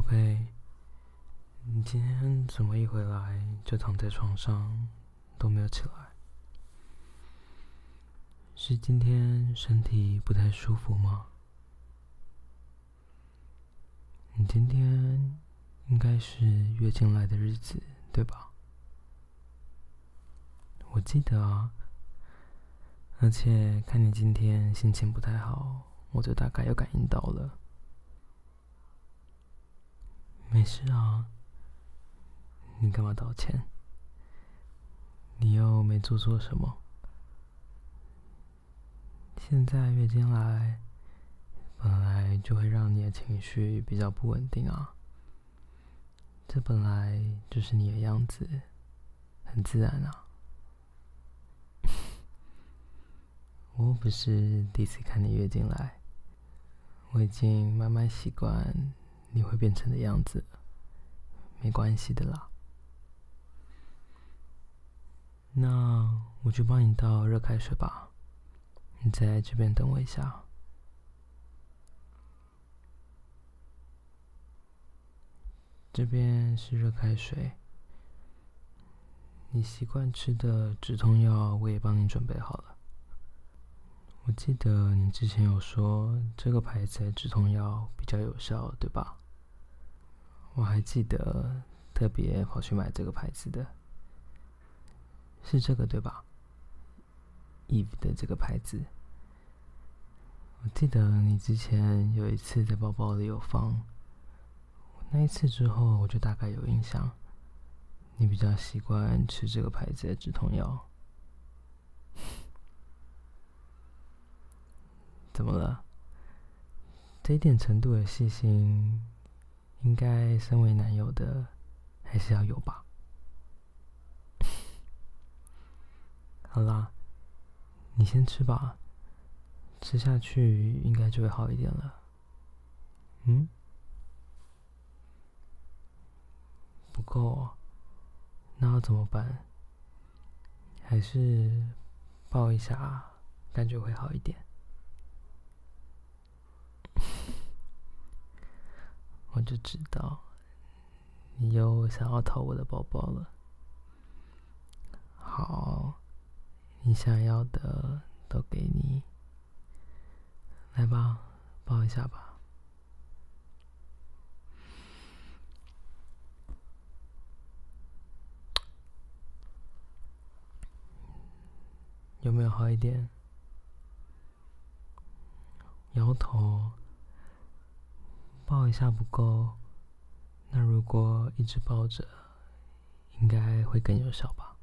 宝贝，你今天怎么一回来就躺在床上都没有起来？是今天身体不太舒服吗？你今天应该是月经来的日子，对吧？我记得啊，而且看你今天心情不太好，我就大概有感应到了。没事啊，你干嘛道歉？你又没做错什么。现在月经来，本来就会让你的情绪比较不稳定啊。这本来就是你的样子，很自然啊。我不是第一次看你月经来，我已经慢慢习惯。你会变成的样子，没关系的啦。那我就帮你倒热开水吧，你在这边等我一下。这边是热开水，你习惯吃的止痛药我也帮你准备好了。我记得你之前有说这个牌子的止痛药比较有效，对吧？我还记得特别跑去买这个牌子的，是这个对吧？Eve 的这个牌子，我记得你之前有一次在包包里有放，那一次之后我就大概有印象，你比较习惯吃这个牌子的止痛药。怎么了？这一点程度的细心。应该身为男友的还是要有吧。好啦，你先吃吧，吃下去应该就会好一点了。嗯？不够，那要怎么办？还是抱一下，感觉会好一点。我就知道，你又想要偷我的包包了。好，你想要的都给你。来吧，抱一下吧。有没有好一点？摇头。抱一下不够，那如果一直抱着，应该会更有效吧？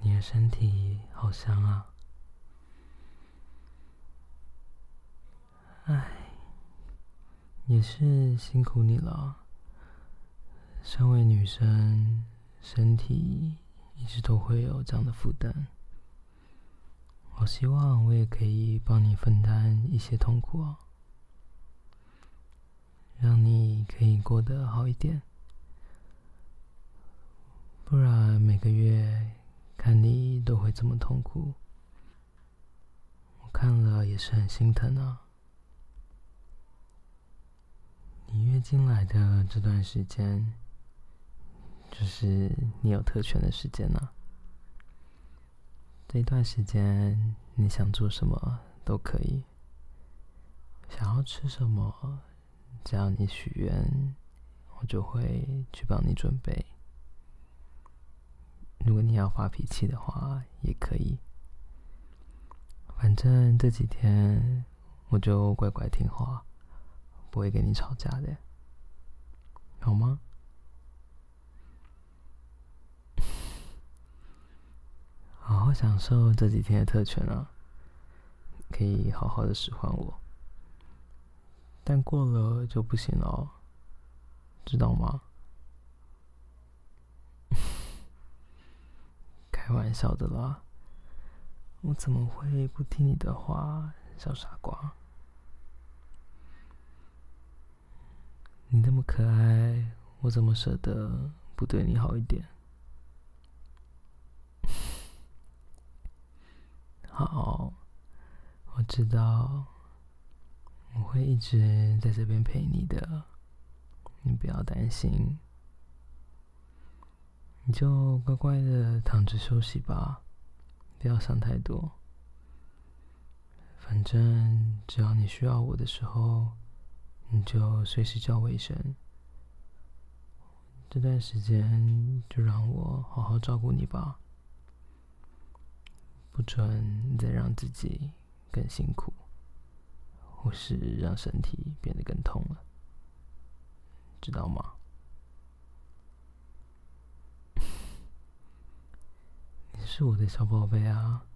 你的身体好香啊！唉，也是辛苦你了。身为女生，身体。一直都会有这样的负担，我希望我也可以帮你分担一些痛苦啊，让你可以过得好一点。不然每个月看你都会这么痛苦，我看了也是很心疼啊。你月经来的这段时间。就是你有特权的时间呢。这段时间你想做什么都可以，想要吃什么，只要你许愿，我就会去帮你准备。如果你要发脾气的话，也可以。反正这几天我就乖乖听话，不会跟你吵架的，好吗？享受这几天的特权啊，可以好好的使唤我，但过了就不行了，知道吗？开玩笑的啦，我怎么会不听你的话，小傻瓜？你那么可爱，我怎么舍得不对你好一点？好，我知道，我会一直在这边陪你的，你不要担心，你就乖乖的躺着休息吧，不要想太多。反正只要你需要我的时候，你就随时叫我一声。这段时间就让我好好照顾你吧，不准再让自己更辛苦，或是让身体变得更痛了，知道吗？你是我的小宝贝啊！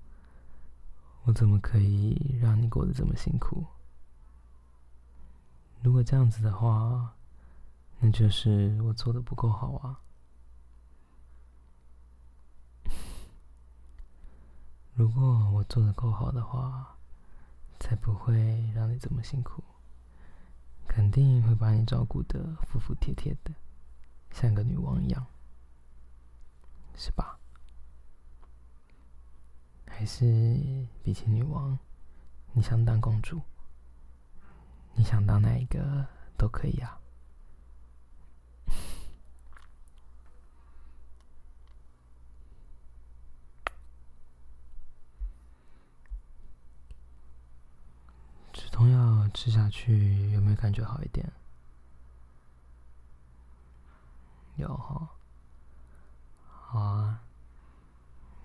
我怎么可以让你过得这么辛苦？如果这样子的话，那就是我做的不够好啊。如果我做的够好的话，才不会让你这么辛苦，肯定会把你照顾的服服帖帖的，像个女王一样，是吧？还是比起女王，你想当公主？你想当哪一个都可以啊。止痛药吃下去有没有感觉好一点？有哈，好啊。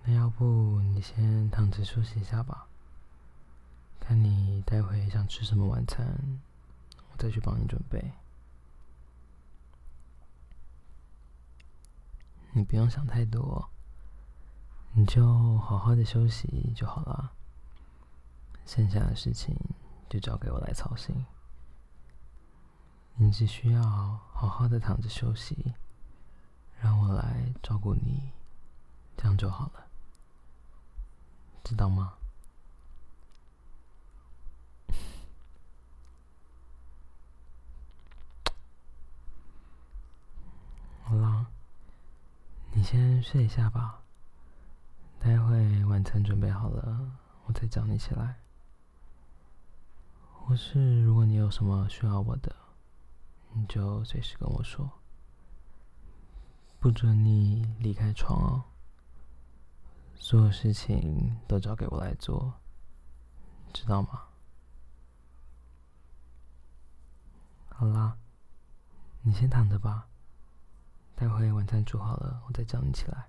那要不你先躺着休息一下吧，看你待会想吃什么晚餐，我再去帮你准备。你不用想太多，你就好好的休息就好了。剩下的事情就交给我来操心，你只需要好好的躺着休息，让我来照顾你，这样就好了。知道吗？好啦，你先睡一下吧。待会晚餐准备好了，我再叫你起来。或是如果你有什么需要我的，你就随时跟我说。不准你离开床哦。所有事情都交给我来做，知道吗？好啦，你先躺着吧，待会晚餐煮好了，我再叫你起来。